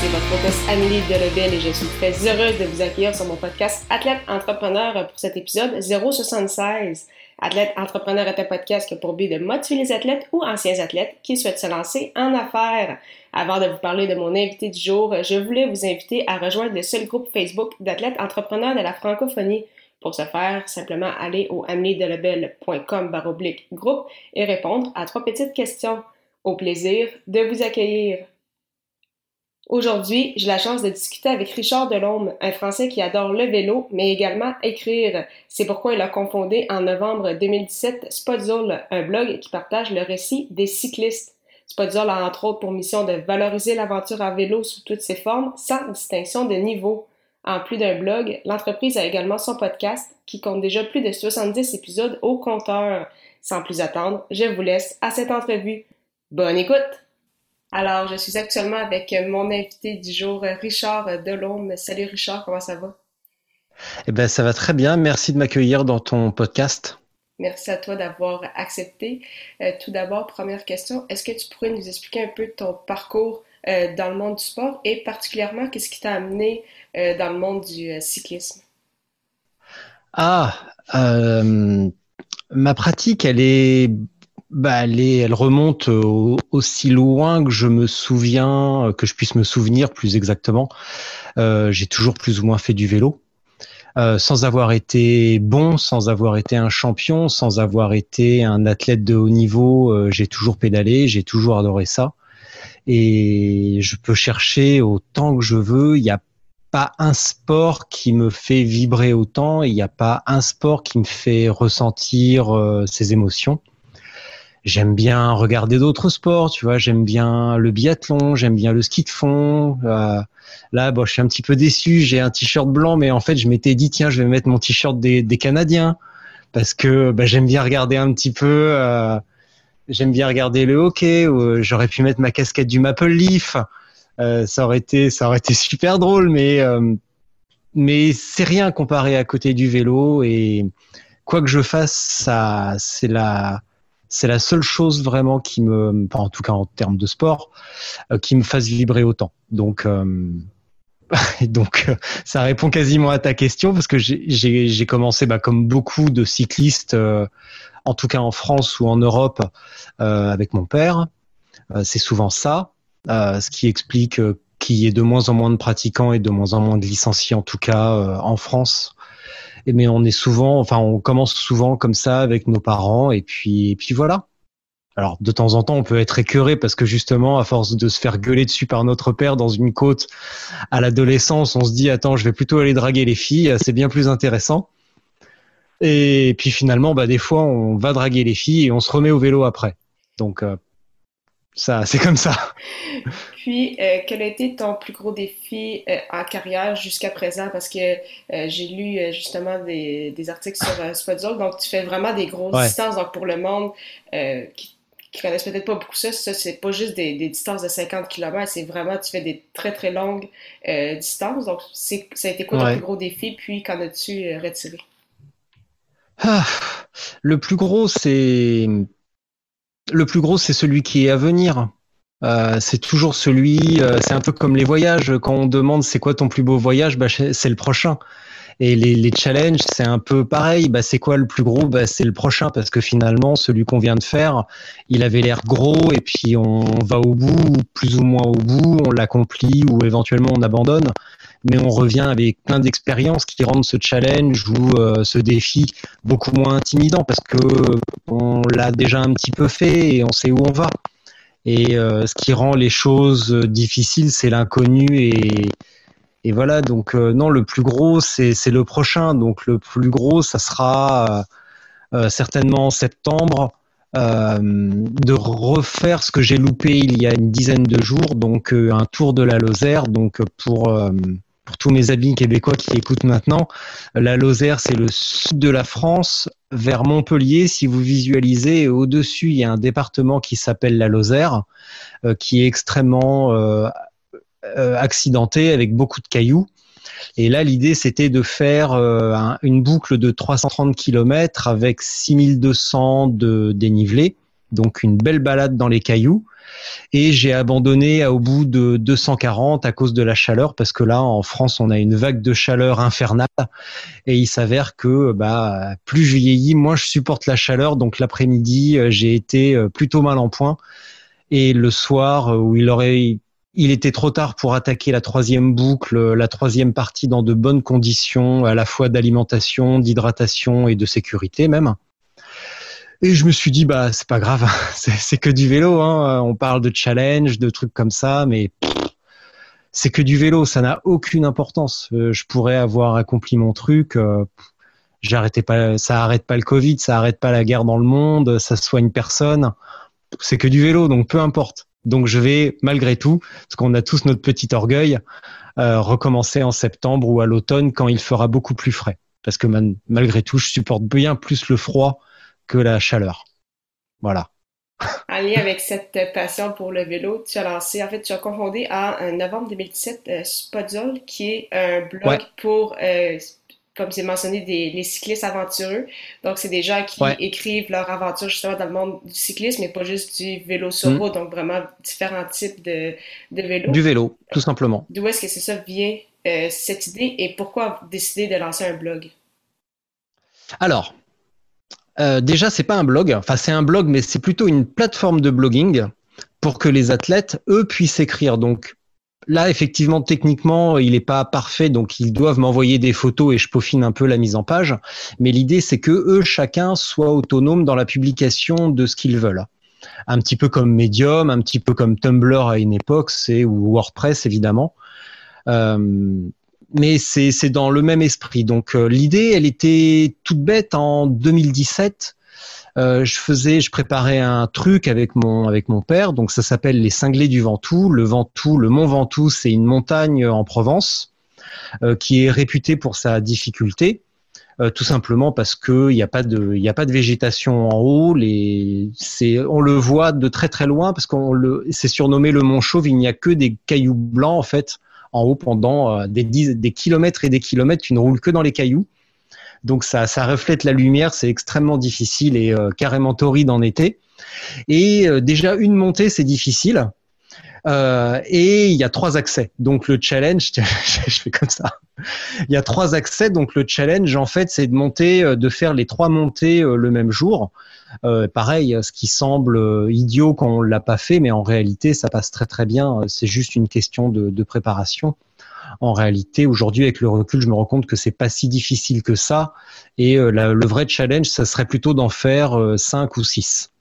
c'est votre hôtesse Amélie Delebel et je suis très heureuse de vous accueillir sur mon podcast Athlète Entrepreneur pour cet épisode 076. Athlète Entrepreneur est un podcast qui a pour but de motiver les athlètes ou anciens athlètes qui souhaitent se lancer en affaires. Avant de vous parler de mon invité du jour, je voulais vous inviter à rejoindre le seul groupe Facebook d'athlètes entrepreneurs de la francophonie. Pour ce faire, simplement aller au ameliedelebel.com baroblique groupe et répondre à trois petites questions. Au plaisir de vous accueillir. Aujourd'hui, j'ai la chance de discuter avec Richard Delhomme, un Français qui adore le vélo, mais également écrire. C'est pourquoi il a confondé en novembre 2017 Spotzol, un blog qui partage le récit des cyclistes. Spotzol a entre autres pour mission de valoriser l'aventure à vélo sous toutes ses formes, sans distinction de niveau. En plus d'un blog, l'entreprise a également son podcast, qui compte déjà plus de 70 épisodes au compteur. Sans plus attendre, je vous laisse à cette entrevue. Bonne écoute! Alors, je suis actuellement avec mon invité du jour, Richard Delhomme. Salut Richard, comment ça va? Eh bien, ça va très bien. Merci de m'accueillir dans ton podcast. Merci à toi d'avoir accepté. Euh, tout d'abord, première question, est-ce que tu pourrais nous expliquer un peu ton parcours euh, dans le monde du sport et particulièrement qu'est-ce qui t'a amené euh, dans le monde du cyclisme? Ah, ma pratique, elle est bah, elle, remonte aussi loin que je me souviens, euh, que je puisse me souvenir plus exactement. Euh, j'ai toujours plus ou moins fait du vélo. Euh, sans avoir été bon, sans avoir été un champion, sans avoir été un athlète de haut niveau, euh, j'ai toujours pédalé, j'ai toujours adoré ça. Et je peux chercher autant que je veux. Il n'y a pas un sport qui me fait vibrer autant. Il n'y a pas un sport qui me fait ressentir euh, ces émotions j'aime bien regarder d'autres sports, tu vois, j'aime bien le biathlon, j'aime bien le ski de fond. Euh, là, bon, je suis un petit peu déçu, j'ai un t-shirt blanc, mais en fait, je m'étais dit, tiens, je vais mettre mon t-shirt des, Canadiens parce que bah, j'aime bien regarder un petit peu, euh, j'aime bien regarder le hockey. Ou j'aurais pu mettre ma casquette du Maple Leaf, euh, ça aurait été, ça aurait été super drôle, mais mais c'est rien comparé à côté du vélo et quoi que je fasse, ça, c'est la c'est la seule chose vraiment qui me, en tout cas en termes de sport, euh, qui me fasse vibrer autant. Donc, euh, donc euh, ça répond quasiment à ta question parce que j'ai commencé, bah, comme beaucoup de cyclistes, en tout cas en France ou en Europe, avec mon père. c'est souvent ça, ce qui explique qu'il y ait de moins en moins de pratiquants et de moins en moins de licenciés, en tout cas en France mais on est souvent, enfin, on commence souvent comme ça avec nos parents, et puis, et puis voilà. Alors, de temps en temps, on peut être écœuré parce que justement, à force de se faire gueuler dessus par notre père dans une côte à l'adolescence, on se dit, attends, je vais plutôt aller draguer les filles, c'est bien plus intéressant. Et puis finalement, bah, des fois, on va draguer les filles et on se remet au vélo après. Donc, euh, ça, c'est comme ça. Puis, euh, quel a été ton plus gros défi euh, en carrière jusqu'à présent? Parce que euh, j'ai lu justement des, articles sur Spotzol, donc tu fais vraiment des grosses distances. Donc, pour le monde qui, qui connaissent peut-être pas beaucoup ça, ça, c'est pas juste des, distances de 50 km, c'est vraiment, tu fais des très très longues distances. Donc, ça a été quoi ton plus gros défi? Puis, qu'en as-tu retiré? Ah, le plus gros, c'est le plus gros, c'est celui qui est à venir. Euh, c'est toujours celui, euh, c'est un peu comme les voyages. Quand on demande c'est quoi ton plus beau voyage, bah, c'est le prochain. Et les, challenges, c'est un peu pareil. Bah, c'est quoi le plus gros? Bah, C'est le prochain parce que finalement, celui qu'on vient de faire, il avait l'air gros et puis on va au bout, plus ou moins au bout, on l'accomplit ou éventuellement on abandonne mais on revient avec plein d'expériences qui rendent ce challenge ou euh, ce défi beaucoup moins intimidant parce que on l'a déjà un petit peu fait et on sait où on va. Et euh, ce qui rend les choses difficiles, c'est l'inconnu et, et voilà. Donc euh, non, le plus gros, c'est le prochain. Donc le plus gros, ça sera certainement en septembre. de refaire ce que j'ai loupé il y a une dizaine de jours, donc un tour de la Lozère, donc pour pour tous mes amis québécois qui écoutent maintenant, la Lozère, c'est le sud de la France, vers Montpellier. Si vous visualisez, au-dessus, il y a un département qui s'appelle la Lozère, euh, qui est extrêmement euh, euh, accidenté, avec beaucoup de cailloux. Et là, l'idée, c'était de faire une boucle de 330 km avec 6200 de dénivelé, donc une belle balade dans les cailloux. Et j'ai abandonné au bout de 240 à cause de la chaleur parce que là en France on a une vague de chaleur infernale. Et il s'avère que bah plus je vieillis moins je supporte la chaleur. Donc l'après-midi euh, j'ai été euh, plutôt mal en point. Et le soir euh, où il aurait il était trop tard pour attaquer la troisième boucle, la troisième partie dans de bonnes conditions, à la fois d'alimentation, d'hydratation et de sécurité même. Et je me suis dit, bah, c'est pas grave, c'est que du vélo. Hein. On parle de challenge, de trucs comme ça, mais c'est que du vélo, ça n'a aucune importance. Euh, je pourrais avoir accompli mon truc. Euh, j'arrêtais pas, ça arrête pas le Covid, ça arrête pas la guerre dans le monde, ça soigne personne. C'est que du vélo, donc peu importe. Donc je vais malgré tout, parce qu'on a tous notre petit orgueil, euh, recommencer en septembre ou à l'automne quand il fera beaucoup plus frais. Parce que malgré tout, je supporte bien plus le froid que la chaleur. Voilà. En lien avec cette passion pour le vélo, tu as lancé, en fait, tu as confondé en novembre 2017 euh, Spodzol, qui est un blog pour, euh, comme c'est mentionné, des les cyclistes aventureux. Donc, c'est des gens qui écrivent leur aventure justement dans le monde du cyclisme, mais pas juste du vélo sur mm. route, donc vraiment différents types de, de vélos. Du vélo, tout simplement. D'où est-ce que c'est ça vient, euh, cette idée, et pourquoi décider de lancer un blog? Alors, euh, déjà, c'est pas un blog. Enfin, c'est un blog, mais c'est plutôt une plateforme de blogging pour que les athlètes, eux, puissent écrire. Donc, là, effectivement, techniquement, il n'est pas parfait, donc ils doivent m'envoyer des photos et je peaufine un peu la mise en page. Mais l'idée, c'est que eux, chacun, soient autonomes dans la publication de ce qu'ils veulent. Un petit peu comme Medium, un petit peu comme Tumblr à une époque, c'est ou WordPress évidemment. Euh, mais c'est dans le même esprit. Donc euh, l'idée, elle était toute bête en 2017. Euh, je faisais, je préparais un truc avec mon avec mon père. Donc ça s'appelle les cinglés du Ventoux. Le Ventoux, le mont Ventoux, c'est une montagne en Provence euh, qui est réputée pour sa difficulté. Tout simplement parce que il n'y a pas de il a pas de végétation en haut les c'est on le voit de très très loin parce qu'on le c'est surnommé le mont Chauve il n'y a que des cailloux blancs en fait en haut pendant euh, des, kilomètres et des kilomètres. Tu ne roules que dans les cailloux. Donc ça, ça reflète la lumière, c'est extrêmement difficile et euh, carrément torride en été. Et euh, déjà une montée, c'est difficile. Et il y a trois accès. Donc le challenge, je fais comme ça. Il y a trois accès. Donc le challenge, en fait, c'est de monter, de faire les trois montées le même jour. Euh, pareil, ce qui semble euh, idiot quand on l'a pas fait, mais en réalité, ça passe très très bien. C'est juste une question de, préparation. En réalité, aujourd'hui, avec le recul, je me rends compte que c'est pas si difficile que ça. Et euh, le vrai challenge, ça serait plutôt d'en faire 5 ou 6.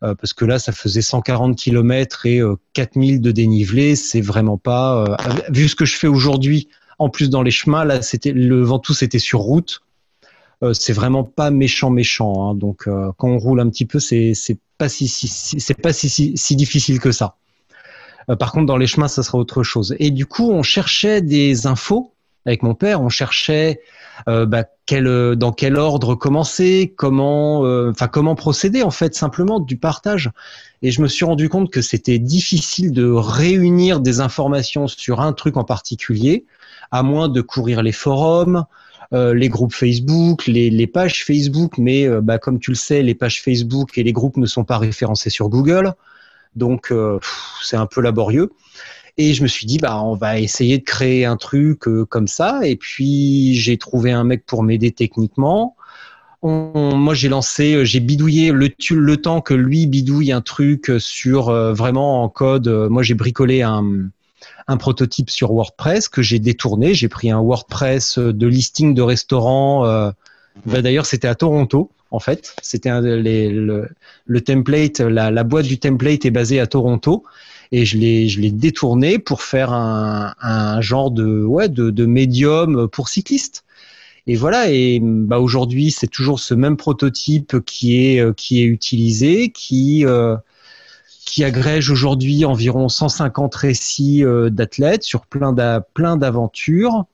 parce que là, ça faisait 140 km et 4000 de dénivelé. C'est vraiment pas, vu ce que je fais aujourd'hui, en plus dans les chemins, là, c'était le Ventoux, c'était sur route. Euh, c'est vraiment pas méchant méchant. Hein. Donc euh, quand on roule un petit peu, c'est pas si, c'est pas si, si, difficile que ça. Euh, par contre, dans les chemins, ça sera autre chose. Et du coup, on cherchait des infos avec mon père. On cherchait bah, quel, dans quel ordre commencer, comment, enfin comment procéder en fait simplement du partage. Et je me suis rendu compte que c'était difficile de réunir des informations sur un truc en particulier, à moins de courir les forums, euh, les groupes Facebook, les, pages Facebook, mais euh, bah, comme tu le sais, les pages Facebook et les groupes ne sont pas référencés sur Google, donc euh, c'est un peu laborieux. Et je me suis dit, bah, on va essayer de créer un truc comme ça. Et puis, j'ai trouvé un mec pour m'aider techniquement. moi, j'ai lancé, j'ai bidouillé le, le temps que lui bidouille un truc sur vraiment en code. moi, j'ai bricolé un, un prototype sur WordPress que j'ai détourné. J'ai pris un WordPress de listing de restaurants. Euh, bah, d'ailleurs, c'était à Toronto, en fait. C'était le, le, template, la, boîte du template est basée à Toronto. Et je l'ai, je l'ai détourné pour faire un, un genre de, ouais, de, de médium pour cyclistes. et voilà. Et bah, aujourd'hui, c'est toujours ce même prototype qui est euh, qui est utilisé, qui euh, qui agrège aujourd'hui environ 150 récits d'athlètes sur plein d'aventures.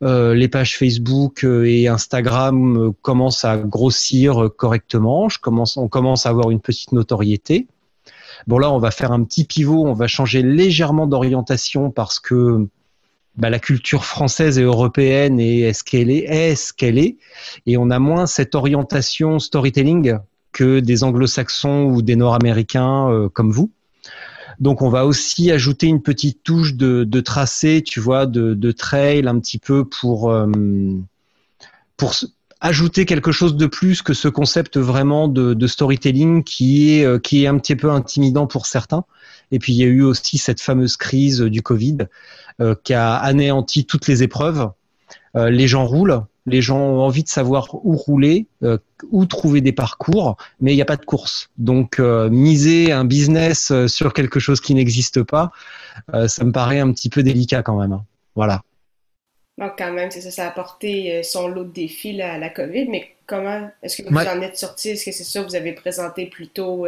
les pages Facebook et Instagram commencent à grossir correctement. On commence à avoir une petite notoriété. Bon là, on va faire un petit pivot, on va changer légèrement d'orientation parce que bah, la culture française et européenne est, ce qu'elle est, est ce qu'elle est, et on a moins cette orientation storytelling des anglo-saxons ou des nord-américains euh, comme vous. Donc on va aussi ajouter une petite touche de, tracé, tu vois, de, trail un petit peu pour euh, pour ajouter quelque chose de plus que ce concept vraiment de, storytelling qui est euh, qui est un petit peu intimidant pour certains. Et puis il y a eu aussi cette fameuse crise du Covid qui a anéanti toutes les épreuves. Les gens roulent, les gens ont envie de savoir où rouler, euh, où trouver des parcours, mais il n'y a pas de course. Donc miser un business sur quelque chose qui n'existe pas, ça me paraît un petit peu délicat quand même. Hein. Voilà. Donc, quand même, c'est ça, ça a apporté son lot de défis, à la COVID, mais comment est-ce que vous en êtes sorti? Est-ce que c'est ça, vous avez présenté plutôt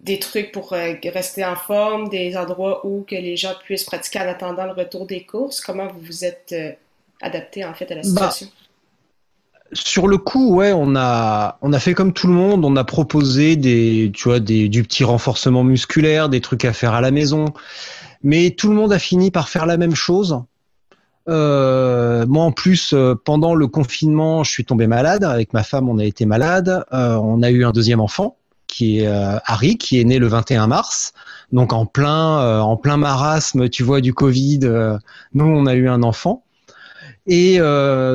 des trucs pour euh, rester en forme, des endroits où que les gens puissent pratiquer en attendant le retour des courses? Comment vous vous êtes euh, adapté en fait à la bah, situation? sur le coup, ouais, on a on a fait comme tout le monde, on a proposé des tu vois des du petit renforcement musculaire, des trucs à faire à la maison, mais tout le monde a fini par faire la même chose. Euh, moi, en plus, pendant le confinement, je suis tombé malade. Avec ma femme, on a été malade. on a eu un deuxième enfant qui est euh, Harry, qui est né le 21 mars, donc en plein, euh, en plein marasme, tu vois, du Covid. Euh, nous, on a eu un enfant. Et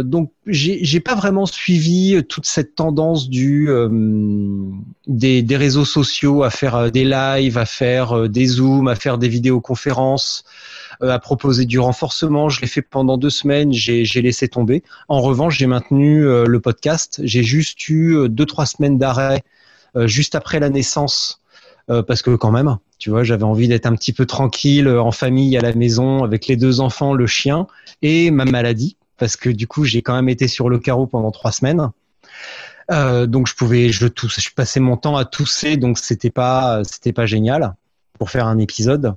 donc, j'ai pas vraiment suivi toute cette tendance du des, des, réseaux sociaux à faire des lives, à faire des zooms, à faire des vidéoconférences, à proposer du renforcement. Je l'ai fait pendant deux semaines, j'ai laissé tomber. En revanche, j'ai maintenu le podcast. J'ai juste eu deux trois semaines d'arrêt euh, juste après la naissance, euh, parce que quand même, tu vois, j'avais envie d'être un petit peu tranquille euh, en famille à la maison avec les deux enfants, le chien et ma maladie, parce que du coup, j'ai quand même été sur le carreau pendant trois semaines. donc je pouvais, je tousse, je passais mon temps à tousser, donc c'était pas, c'était pas génial pour faire un épisode.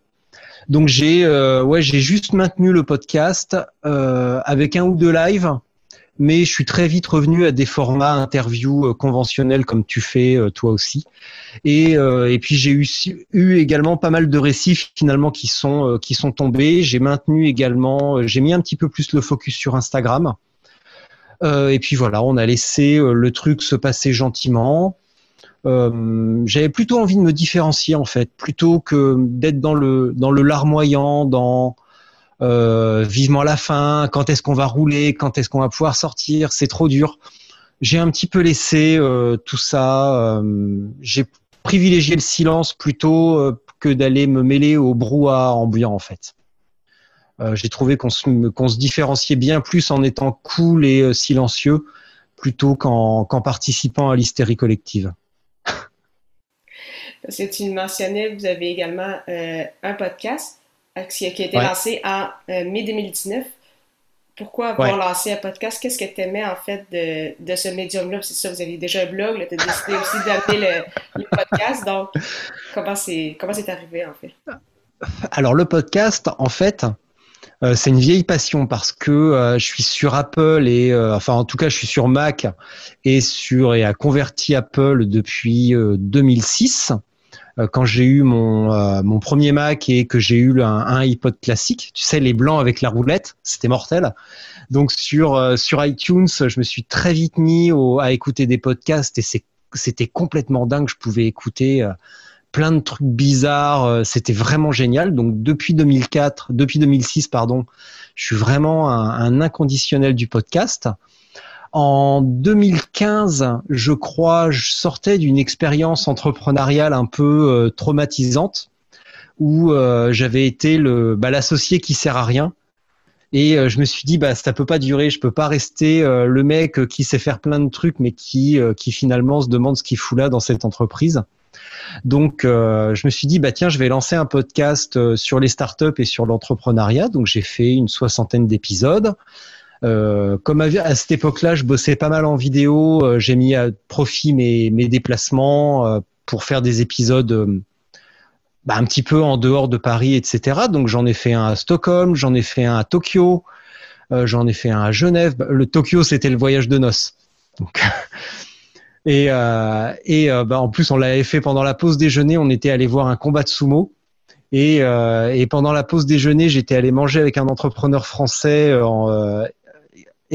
Donc j'ai, ouais, j'ai juste maintenu le podcast avec un ou deux lives mais je suis très vite revenu à des formats interviews euh, conventionnels comme tu fais euh, toi aussi. Et, euh, et puis j'ai eu, eu également pas mal de récits finalement qui sont qui sont tombés. J'ai maintenu également, j'ai mis un petit peu plus le focus sur Instagram. et puis voilà, on a laissé le truc se passer gentiment. j'avais plutôt envie de me différencier en fait, plutôt que d'être dans le dans le larmoyant, dans euh, vivement la fin, quand est-ce qu'on va rouler, quand est-ce qu'on va pouvoir sortir, c'est trop dur. J'ai un petit peu laissé euh, tout ça. Euh, j'ai privilégié le silence plutôt que d'aller me mêler au brouhaha ambiant en fait. J'ai trouvé qu'on se, différenciait bien plus en étant cool et silencieux plutôt qu'en, participant à l'hystérie collective. Parce que tu mentionnais, vous avez également un podcast qui a été lancé en euh, mai 2019. Pourquoi avoir lancé un podcast? Qu'est-ce que tu aimais en fait de, de ce médium-là? C'est ça, vous aviez déjà un blog, tu as décidé aussi d'amener le, podcast. Donc, comment c'est, comment c'est arrivé en fait? Alors, le podcast, en fait, euh, c'est une vieille passion parce que euh, je suis sur Apple et enfin en tout cas je suis sur Mac et sur et a converti Apple depuis 2006 euh, quand j'ai eu mon, euh, mon premier Mac et que j'ai eu un, iPod classique, tu sais, les blancs avec la roulette, c'était mortel. Donc sur, euh, sur iTunes, je me suis très vite mis à écouter des podcasts et c'était complètement dingue. Je pouvais écouter plein de trucs bizarres. C'était vraiment génial. Donc depuis 2004, depuis 2006, pardon, je suis vraiment un inconditionnel du podcast. En 2015, je crois, je sortais d'une expérience entrepreneuriale un peu euh, traumatisante où euh, j'avais été le bah, l'associé qui sert à rien. Et euh, je me suis dit, bah, ça peut pas durer. Je peux pas rester le mec qui sait faire plein de trucs, mais qui, qui finalement se demande ce qu'il fout là dans cette entreprise. Donc, je me suis dit, bah tiens, je vais lancer un podcast sur les startups et sur l'entrepreneuriat. Donc, j'ai fait une soixantaine d'épisodes. Comme à, cette époque-là, je bossais pas mal en vidéo, j'ai mis à profit mes, déplacements pour faire des épisodes bah, un petit peu en dehors de Paris, etc. Donc j'en ai fait un à Stockholm, j'en ai fait un à Tokyo, j'en ai fait un à Genève. Bah, le Tokyo, c'était le voyage de noces. Et, euh, euh, bah, en plus, on l'avait fait pendant la pause déjeuner. On était allé voir un combat de sumo. Et, euh, et pendant la pause déjeuner, j'étais allé manger avec un entrepreneur français. En,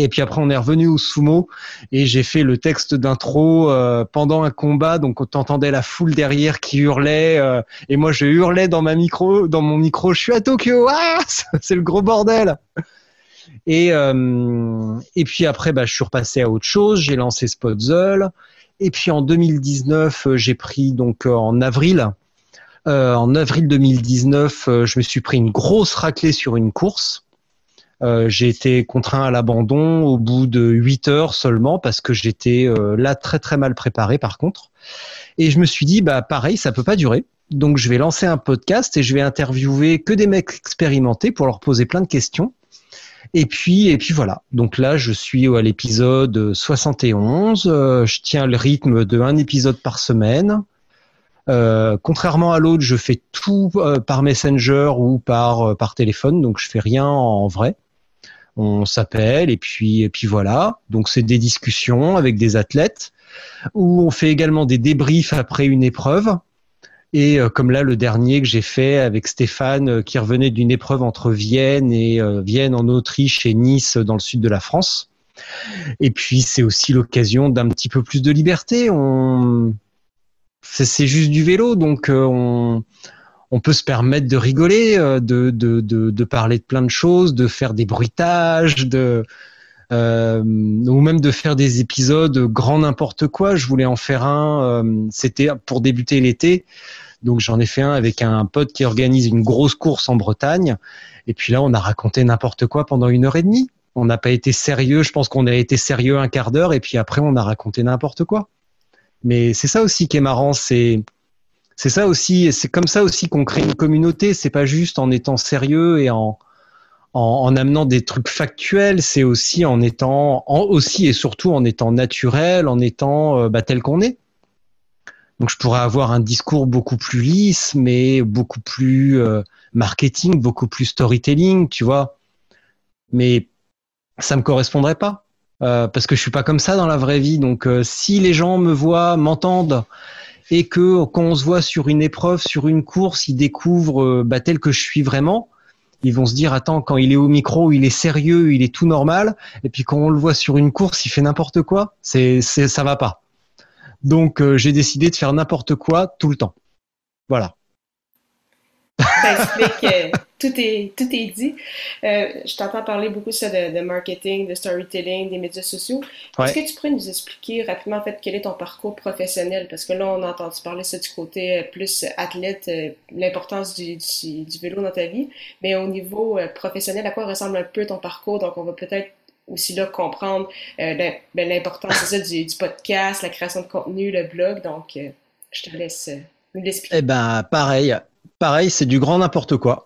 et puis après, on est revenu au sumo et j'ai fait le texte d'intro pendant un combat. Donc, on entendait la foule derrière qui hurlait et moi, je hurlais dans ma micro, dans mon micro. Je suis à Tokyo. Ah, c'est le gros bordel. Et, euh, et puis après, bah, je suis repassé à autre chose. J'ai lancé Spotzel. Et puis en 2019, euh, j'ai pris donc euh, en avril. Euh, en avril 2019, euh, je me suis pris une grosse raclée sur une course. Euh, j'ai été contraint à l'abandon au bout de 8 heures seulement parce que j'étais là très très mal préparé par contre. Et je me suis dit bah pareil, ça peut pas durer. Donc je vais lancer un podcast et je vais interviewer que des mecs expérimentés pour leur poser plein de questions. Et puis, et puis voilà. Donc là, je suis à l'épisode 71. Euh, je tiens le rythme de un épisode par semaine. Euh, contrairement à l'autre, je fais tout euh, par Messenger ou par par téléphone, donc je fais rien en vrai. On s'appelle et puis et puis voilà. Donc c'est des discussions avec des athlètes où on fait également des débriefs après une épreuve. Et euh, comme là, le dernier que j'ai fait avec Stéphane, euh, qui revenait d'une épreuve entre Vienne et euh, Vienne en Autriche et Nice dans le sud de la France. Et puis c'est aussi l'occasion d'un petit peu plus de liberté. On... C'est juste du vélo, donc on, on peut se permettre de rigoler, de, de, de, de, parler de plein de choses, de faire des bruitages, de, euh, ou même de faire des épisodes grand n'importe quoi. Je voulais en faire un, euh, c'était pour débuter l'été. Donc j'en ai fait un avec un pote qui organise une grosse course en Bretagne. Et puis là, on a raconté n'importe quoi pendant une heure et demie. On n'a pas été sérieux. Je pense qu'on a été sérieux un quart d'heure. Et puis après, on a raconté n'importe quoi. Mais c'est ça aussi qui est marrant. C'est c'est ça aussi. C'est comme ça aussi qu'on crée une communauté. C'est pas juste en étant sérieux et en en, amenant des trucs factuels, c'est aussi en étant aussi et surtout en étant naturel, en étant euh, bah, tel qu'on est. Donc je pourrais avoir un discours beaucoup plus lisse, mais beaucoup plus euh, marketing, beaucoup plus storytelling, tu vois. Mais ça me correspondrait pas euh, parce que je suis pas comme ça dans la vraie vie. Donc si les gens me voient, m'entendent et que quand on se voit sur une épreuve, sur une course, ils découvrent bah, tel que je suis vraiment, ils vont se dire attends quand il est au micro il est sérieux il est tout normal. Et puis quand on le voit sur une course il fait n'importe quoi. C'est ça va pas. Donc euh, j'ai décidé de faire n'importe quoi tout le temps. Voilà tout est tout est dit. Euh, je t'entends parler beaucoup ça de, marketing, de storytelling, des médias sociaux. Est-ce que tu pourrais nous expliquer rapidement en fait quel est ton parcours professionnel? Parce que là on a entendu parler ça du côté euh, plus athlète, euh, l'importance du, du, vélo dans ta vie, mais au niveau professionnel, à quoi ressemble un peu ton parcours? Donc on va peut-être aussi là comprendre ben, l'importance du, du, podcast, la création de contenu, le blog. Donc je te laisse nous l'expliquer. Eh ben pareil, pareil, c'est du grand n'importe quoi.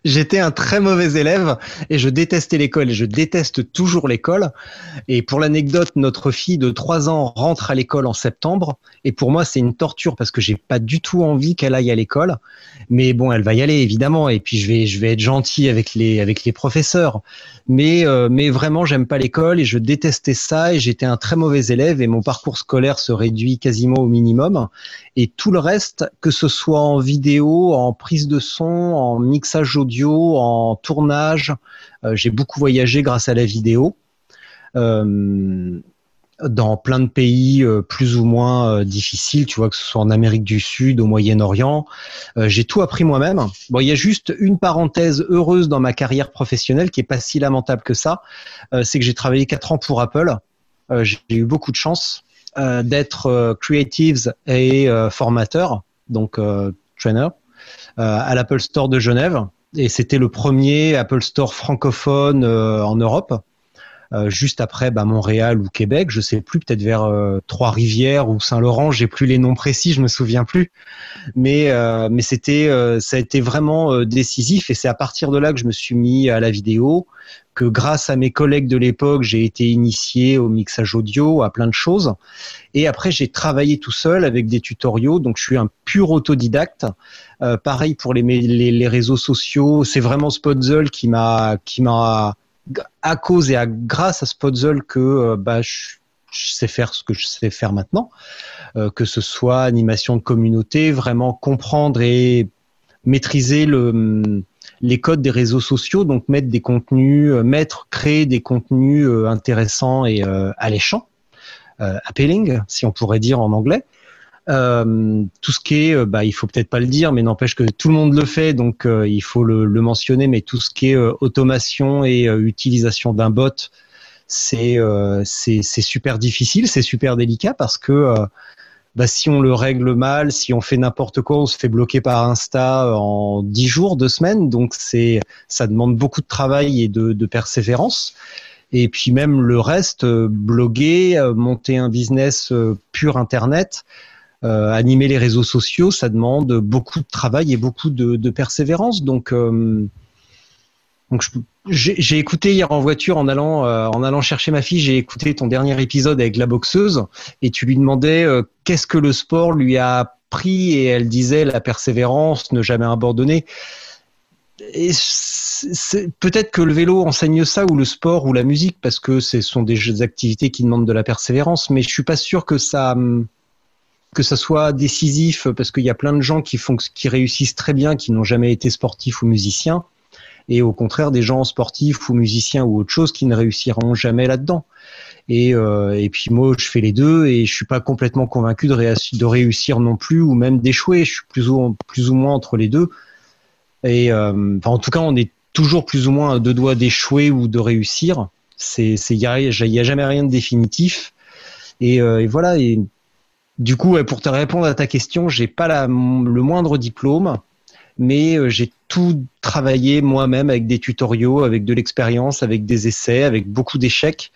J'étais un très mauvais élève et je détestais l'école et je déteste toujours l'école. Et pour l'anecdote, notre fille de 3 ans rentre à l'école en septembre et pour moi c'est une torture parce que j'ai pas du tout envie qu'elle aille à l'école. Mais bon, elle va y aller évidemment et puis je vais je vais être gentil avec les avec les professeurs. Mais euh, mais vraiment j'aime pas l'école et je détestais ça et j'étais un très mauvais élève et mon parcours scolaire se réduit quasiment au minimum et tout le reste que ce soit en vidéo, en prise de son, en mixage audio, en tournage. Euh, j'ai beaucoup voyagé grâce à la vidéo. Euh, dans plein de pays euh, plus ou moins difficiles, tu vois, que ce soit en Amérique du Sud, au Moyen-Orient. j'ai tout appris moi-même. Bon, il y a juste une parenthèse heureuse dans ma carrière professionnelle qui est pas si lamentable que ça. c'est que j'ai travaillé quatre ans pour Apple. j'ai eu beaucoup de chance d'être creatives et formateur, donc trainer. À l'Apple Store de Genève. Et c'était le premier Apple Store francophone euh, en Europe. euh, juste après bah, Montréal ou Québec, je sais plus, peut-être vers euh, Trois-Rivières ou Saint-Laurent, j'ai plus les noms précis, je me souviens plus. Mais mais c'était ça a été vraiment décisif et c'est à partir de là que je me suis mis à la vidéo, que grâce à mes collègues de l'époque, j'ai été initié au mixage audio, à plein de choses. Et après, j'ai travaillé tout seul avec des tutoriaux, donc je suis un pur autodidacte. Pareil pour les, les, les réseaux sociaux, c'est vraiment Spotzel qui m'a qui m'a à cause et à grâce à Spotzel que euh, bah, je, sais faire ce que je sais faire maintenant, euh, que ce soit animation de communauté, vraiment comprendre et maîtriser le, les codes des réseaux sociaux, donc mettre des contenus, euh, mettre, créer des contenus intéressants et alléchants, appealing, si on pourrait dire en anglais. Euh, tout ce qui est, euh, bah, il faut peut-être pas le dire, mais n'empêche que tout le monde le fait, donc euh, il faut le, mentionner. Mais tout ce qui est automation et utilisation d'un bot, c'est c'est super difficile, c'est super délicat parce que bah, si on le règle mal, si on fait n'importe quoi, on se fait bloquer par Insta en 10 jours, 2 semaines. Donc c'est, ça demande beaucoup de travail et de, de, persévérance. Et puis même le reste, bloguer, monter un business pur Internet, euh, animer les réseaux sociaux, ça demande beaucoup de travail et beaucoup de, persévérance. Donc, euh, donc j'ai écouté hier en voiture en allant euh, en allant chercher ma fille, j'ai écouté ton dernier épisode avec la boxeuse et tu lui demandais qu'est-ce que le sport lui a appris et elle disait la persévérance, ne jamais abandonner. Et peut-être que le vélo enseigne ça ou le sport ou la musique parce que ce sont des activités qui demandent de la persévérance, mais je suis pas sûr que ça que ça soit décisif parce qu'il y a plein de gens qui font qui réussissent très bien qui n'ont jamais été sportifs ou musiciens et au contraire des gens sportifs ou musiciens ou autre chose qui ne réussiront jamais là-dedans. Et, euh, et puis moi je fais les deux et je suis pas complètement convaincu de, réussir non plus ou même d'échouer. Je suis plus ou, plus ou moins entre les deux. Et euh, en tout cas on est toujours plus ou moins à deux doigts d'échouer ou de réussir. C'est il y a, a jamais rien de définitif. Et, euh, et voilà. Du coup, pour te répondre à ta question, j'ai pas le moindre diplôme, mais euh, j'ai tout travaillé moi-même avec des tutoriaux, avec de l'expérience, avec des essais, avec beaucoup d'échecs,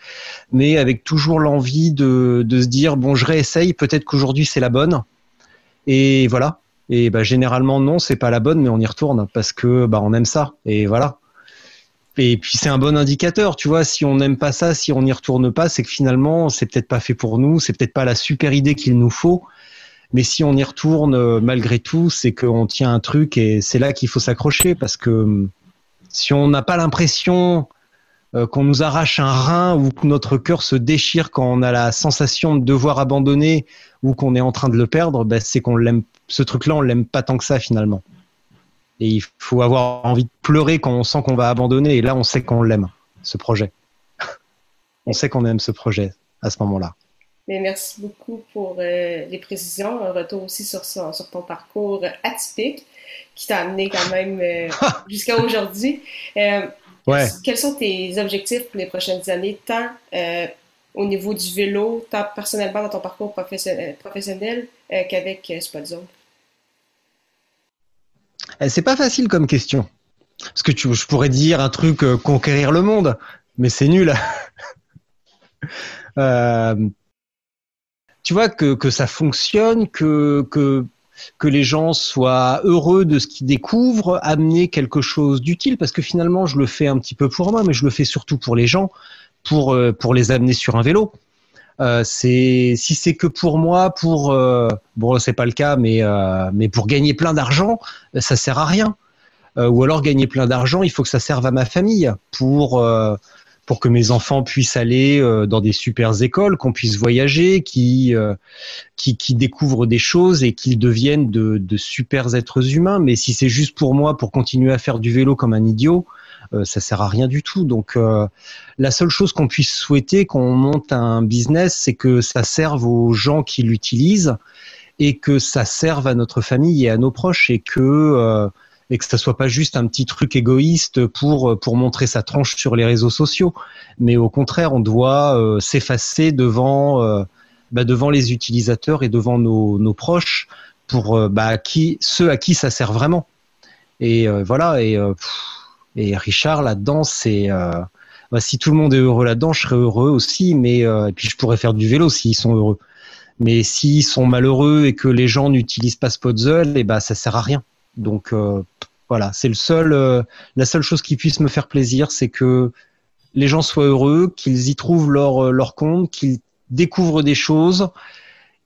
mais avec toujours l'envie de, de, se dire bon, je réessaye, peut-être qu'aujourd'hui c'est la bonne, et voilà. Et bah, généralement non, c'est pas la bonne, mais on y retourne parce que bah, on aime ça, et voilà. Et puis c'est un bon indicateur, tu vois. Si on n'aime pas ça, si on n'y retourne pas, c'est que finalement c'est peut-être pas fait pour nous, c'est peut-être pas la super idée qu'il nous faut. Mais si on y retourne euh, malgré tout, c'est qu'on tient un truc et c'est là qu'il faut s'accrocher parce que hum, si on n'a pas l'impression euh, qu'on nous arrache un rein ou que notre cœur se déchire quand on a la sensation de devoir abandonner ou qu'on est en train de le perdre, ben c'est qu'on l'aime. Ce truc-là, on l'aime pas tant que ça finalement. Et il faut avoir envie de pleurer quand on sent qu'on va abandonner. Et là, on sait qu'on l'aime, ce projet. on sait qu'on aime ce projet à ce moment-là. Mais merci beaucoup pour euh, les précisions. Un retour aussi sur, sur ton parcours atypique qui t'a amené quand même euh, jusqu'à aujourd'hui. Euh, ouais. Quels sont tes objectifs pour les prochaines années, tant au niveau du vélo, tant personnellement dans ton parcours professionnel, qu'avec Spotzone? Eh, c'est pas facile comme question. Parce que tu, je pourrais dire un truc euh, conquérir le monde, mais c'est nul. euh, tu vois que, ça fonctionne, que, les gens soient heureux de ce qu'ils découvrent, amener quelque chose d'utile, parce que finalement je le fais un petit peu pour moi, mais je le fais surtout pour les gens, pour, euh, pour les amener sur un vélo. Euh, c'est si c'est que pour moi, pour euh, bon, c'est pas le cas, mais euh, mais pour gagner plein d'argent, ça sert à rien. ou alors gagner plein d'argent, il faut que ça serve à ma famille pour pour que mes enfants puissent aller dans des super écoles, qu'on puisse voyager, qui, qui, qui découvrent des choses et qu'ils deviennent de, de super êtres humains. Mais si c'est juste pour moi, pour continuer à faire du vélo comme un idiot, euh, ça sert à rien du tout. Donc euh, la seule chose qu'on puisse souhaiter quand on monte un business, c'est que ça serve aux gens qui l'utilisent et que ça serve à notre famille et à nos proches et que euh, et que ça soit pas juste un petit truc égoïste pour pour montrer sa tronche sur les réseaux sociaux, mais au contraire, on doit s'effacer devant bah, devant les utilisateurs et devant nos, nos proches pour bah, ceux à qui ça sert vraiment. Et voilà et et Richard, là-dedans, c'est euh, bah, si tout le monde est heureux là-dedans, je serais heureux aussi. Mais et puis je pourrais faire du vélo s'ils sont heureux. Mais s'ils sont malheureux et que les gens n'utilisent pas Spotzel, et bah ça sert à rien. Donc voilà, c'est le seul, la seule chose qui puisse me faire plaisir, c'est que les gens soient heureux, qu'ils y trouvent leur leur compte, qu'ils découvrent des choses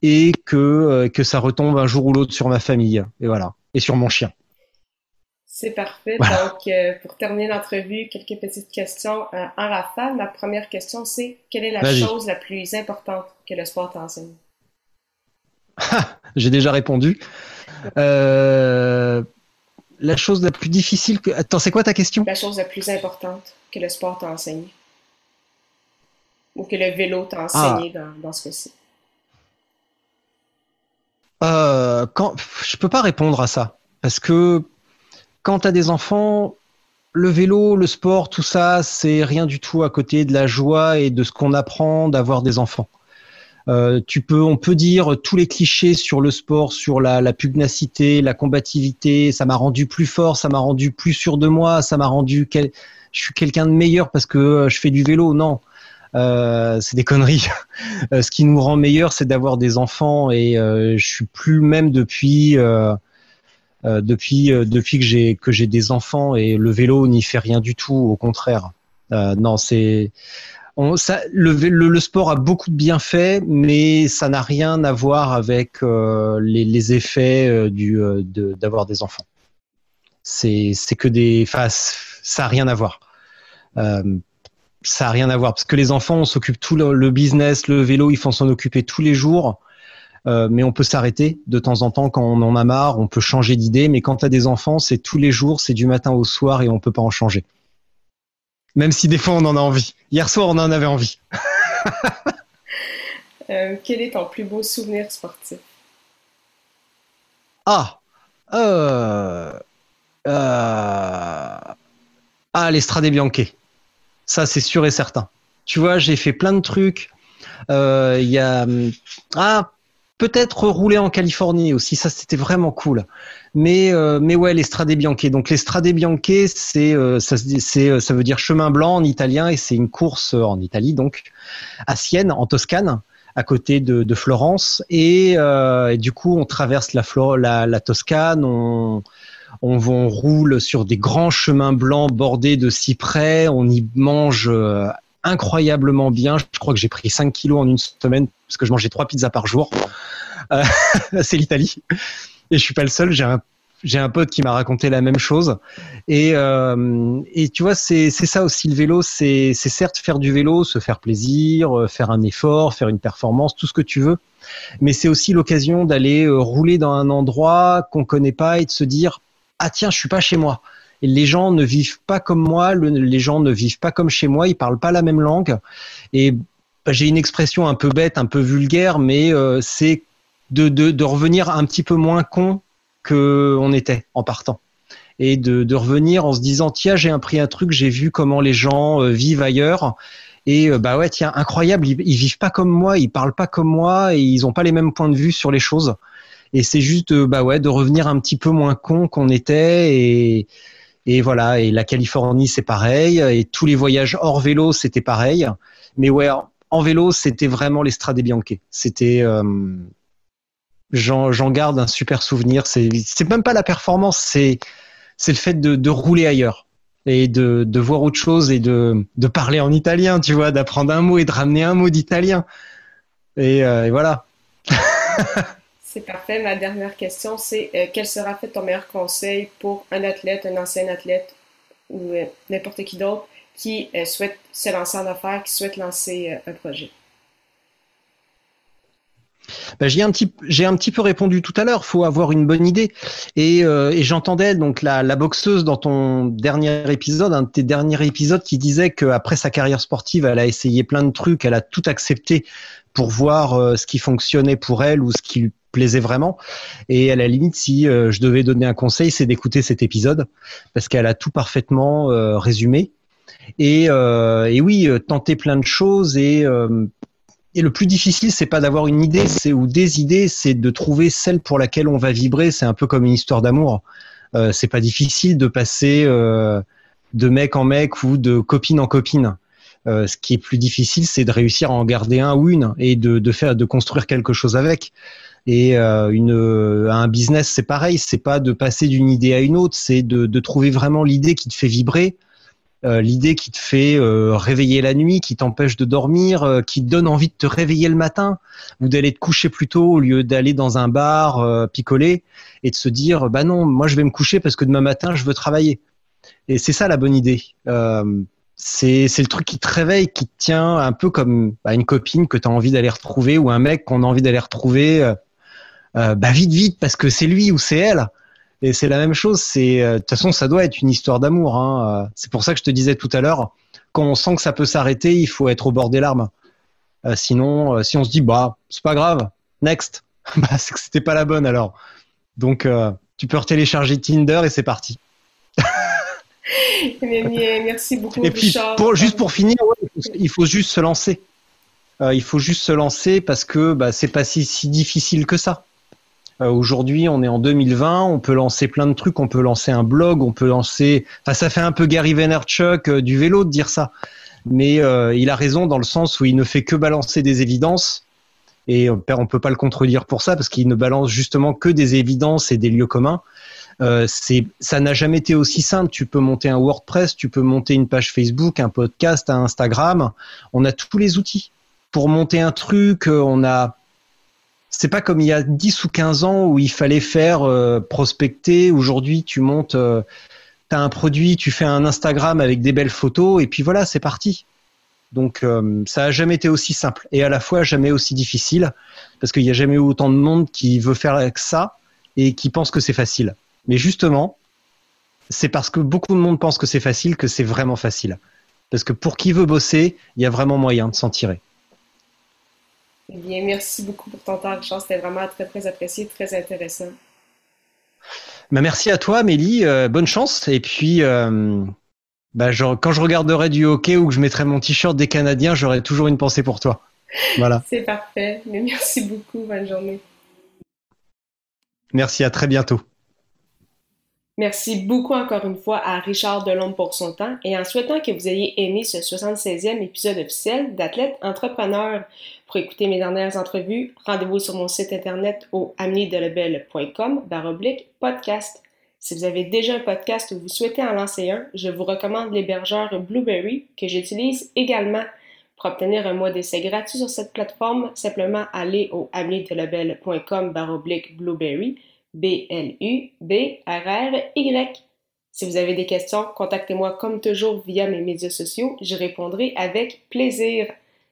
et que, euh, que ça retombe un jour ou l'autre sur ma famille. Et voilà. Et sur mon chien. C'est parfait. Donc, euh, pour terminer l'entrevue, quelques petites questions euh, en rafale. Ma première question, c'est quelle est la chose la plus importante que le sport t'enseigne? J'ai déjà répondu. la chose la plus difficile que... Attends, c'est quoi ta question? La chose la plus importante que le sport t'a enseigné. Ou que le vélo t'a enseigné ah. dans, dans ce cas-ci? Euh, quand, Je peux pas répondre à ça. Parce que quand tu as des enfants, le vélo, le sport, tout ça, c'est rien du tout à côté de la joie et de ce qu'on apprend d'avoir des enfants. Euh, on peut dire tous les clichés sur le sport, sur la, pugnacité, la combativité. Ça m'a rendu plus fort, ça m'a rendu plus sûr de moi, ça m'a rendu je suis quelqu'un de meilleur parce que je fais du vélo. Non, euh, c'est des conneries. Euh, ce qui nous rend meilleur, c'est d'avoir des enfants et euh, je suis plus même depuis depuis depuis que j'ai que j'ai des enfants et le vélo n'y fait rien du tout. Au contraire, non, c'est ça, le, le, sport a beaucoup de bienfaits, mais ça n'a rien à voir avec les, les, effets du d'avoir des enfants. C'est que des ça a rien à voir ça a rien à voir parce que les enfants, on s'occupe tout le, business, le vélo, ils font s'en occuper tous les jours. Euh, mais on peut s'arrêter de temps en temps quand on en a marre, on peut changer d'idée. Mais quand tu as des enfants, c'est tous les jours, c'est du matin au soir et on peut pas en changer. Même si des fois on en a envie. Hier soir, on en avait envie. Euh, quel est ton plus beau souvenir sportif? Ah, euh, ah, l'Estrade Bianchi. Ça, c'est sûr et certain. Tu vois, j'ai fait plein de trucs. Il y a ah peut-être rouler en Californie aussi. Ça, c'était vraiment cool. Mais euh, mais ouais, l'Estrade Bianche. Donc l'Estrade Bianche, c'est euh, ça c'est ça veut dire chemin blanc en italien et c'est une course en Italie donc à Sienne en Toscane à côté de, de Florence et, et, du coup on traverse la, la, la Toscane, on, on, roule sur des grands chemins blancs bordés de cyprès, on y mange euh, incroyablement bien. Je crois que j'ai pris 5 kilos en une semaine parce que je mangeais trois pizzas par jour. Euh, c'est l'Italie. Et je suis pas le seul. J'ai un, j'ai un pote qui m'a raconté la même chose. Et, euh, et tu vois, c'est, ça aussi le vélo. C'est, certes faire du vélo, se faire plaisir, faire un effort, faire une performance, tout ce que tu veux. Mais c'est aussi l'occasion d'aller rouler dans un endroit qu'on connaît pas et de se dire ah tiens, je suis pas chez moi. Les gens ne vivent pas comme moi, les gens ne vivent pas comme chez moi, ils parlent pas la même langue. Et j'ai une expression un peu bête, un peu vulgaire, mais euh, c'est de, revenir un petit peu moins con que on était en partant. Et de, revenir en se disant tiens j'ai appris un truc, j'ai vu comment les gens euh, vivent ailleurs. Et euh, bah ouais tiens incroyable, ils, ils, vivent pas comme moi, ils parlent pas comme moi et ils ont pas les mêmes points de vue sur les choses. Et c'est juste, bah ouais, de revenir un petit peu moins con qu'on était et, et voilà. Et la Californie, c'est pareil. Et tous les voyages hors vélo, c'était pareil. Mais ouais, en vélo, c'était vraiment l'Estrade Bianche. C'était, euh, j'en garde un super souvenir. C'est, même pas la performance, c'est, c'est le fait de, rouler ailleurs et de, de voir autre chose et de, de parler en italien, tu vois, d'apprendre un mot et de ramener un mot d'italien. Et, euh, voilà. C'est parfait. Ma dernière question, c'est euh, quel sera fait ton meilleur conseil pour un athlète, un ancien athlète ou n'importe qui d'autre? Qui euh, souhaite se lancer en affaires, qui souhaite lancer un projet? Ben, j'ai un petit j'ai un petit peu répondu tout à l'heure. Faut avoir une bonne idée. Et, et j'entendais donc la, la, boxeuse dans ton dernier épisode, un de tes derniers épisodes, qui disait qu'après sa carrière sportive, elle a essayé plein de trucs, elle a tout accepté pour voir ce qui fonctionnait pour elle ou ce qui lui plaisait vraiment. Et à la limite, si euh, je devais donner un conseil, c'est d'écouter cet épisode parce qu'elle a tout parfaitement euh, résumé. Et, euh, et, oui, tenter plein de choses et et le plus difficile, c'est pas d'avoir une idée, c'est ou des idées, c'est de trouver celle pour laquelle on va vibrer. C'est un peu comme une histoire d'amour. Euh, c'est pas difficile de passer de mec en mec ou de copine en copine. Euh, ce qui est plus difficile, c'est de réussir à en garder un ou une et de, de faire, de construire quelque chose avec. Et euh, une, un business, c'est pareil. C'est pas de passer d'une idée à une autre, c'est de, de trouver vraiment l'idée qui te fait vibrer, euh, l'idée qui te fait euh, réveiller la nuit, qui t'empêche de dormir, euh, qui te donne envie de te réveiller le matin ou d'aller te coucher plus tôt au lieu d'aller dans un bar picoler et de se dire bah non, moi je vais me coucher parce que demain matin je veux travailler. Et c'est ça la bonne idée. c'est le truc qui te réveille, qui te tient un peu comme bah, une copine que tu as envie d'aller retrouver ou un mec qu'on a envie d'aller retrouver. bah vite vite parce que c'est lui ou c'est elle. Et c'est la même chose. C'est euh, de toute façon, ça doit être une histoire d'amour. Hein. Euh, c'est pour ça que je te disais tout à l'heure, quand on sent que ça peut s'arrêter, il faut être au bord des larmes. Euh, sinon, si on se dit bah c'est pas grave, next, bah c'est que c'était pas la bonne alors. Donc tu peux retélécharger Tinder et c'est parti. Merci beaucoup. Et puis, pour, juste pour finir, il faut juste se lancer. il faut juste se lancer parce que bah, c'est pas si, si difficile que ça. Euh, aujourd'hui, on est en 2020, on peut lancer plein de trucs, on peut lancer un blog, on peut lancer. Enfin, ça fait un peu Gary Vaynerchuk euh, du vélo de dire ça, mais euh, il a raison dans le sens où il ne fait que balancer des évidences. Et on ne peut pas le contredire pour ça parce qu'il ne balance justement que des évidences et des lieux communs. Euh, c'est, ça n'a jamais été aussi simple. Tu peux monter un WordPress, tu peux monter une page Facebook, un podcast, un Instagram. On a tous les outils pour monter un truc. On a c'est pas comme il y a 10 ou 15 ans où il fallait faire euh, prospecter. Aujourd'hui, tu montes, euh, tu as un produit, tu fais un Instagram avec des belles photos et puis voilà, c'est parti. Donc euh, ça a jamais été aussi simple et à la fois jamais aussi difficile parce qu'il n'y a jamais eu autant de monde qui veut faire ça et qui pense que c'est facile. Mais justement, c'est parce que beaucoup de monde pense que c'est facile que c'est vraiment facile. Parce que pour qui veut bosser, il y a vraiment moyen de s'en tirer. Eh bien, merci beaucoup pour ton temps, Richard. C'était vraiment très, très apprécié, très intéressant. Ben, merci à toi, Mélie. Euh, bonne chance. Et puis, euh, ben, quand je regarderai du hockey ou que je mettrai mon t-shirt des Canadiens, j'aurai toujours une pensée pour toi. Voilà. C'est parfait. Mais merci beaucoup. Bonne journée. Merci, à très bientôt. Merci beaucoup encore une fois à Richard Delhomme pour son temps et en souhaitant que vous ayez aimé ce 76e épisode officiel d'Athlète Entrepreneur. Pour écouter mes dernières entrevues, rendez-vous sur mon site internet au amnidelebel.com baroblique podcast. Si vous avez déjà un podcast ou vous souhaitez en lancer un, je vous recommande l'hébergeur Blueberry que j'utilise également. Pour obtenir un mois d'essai gratuit sur cette plateforme, simplement allez au amnidelebel.com baroblique Blueberry B-L-U-B-R-R-Y. Si vous avez des questions, contactez-moi comme toujours via mes médias sociaux. Je répondrai avec plaisir.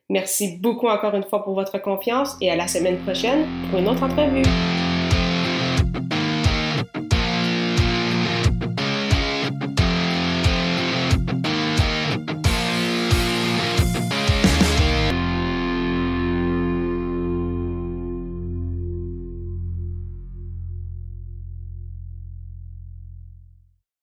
Merci beaucoup encore une fois pour votre confiance et à la semaine prochaine pour une autre entrevue.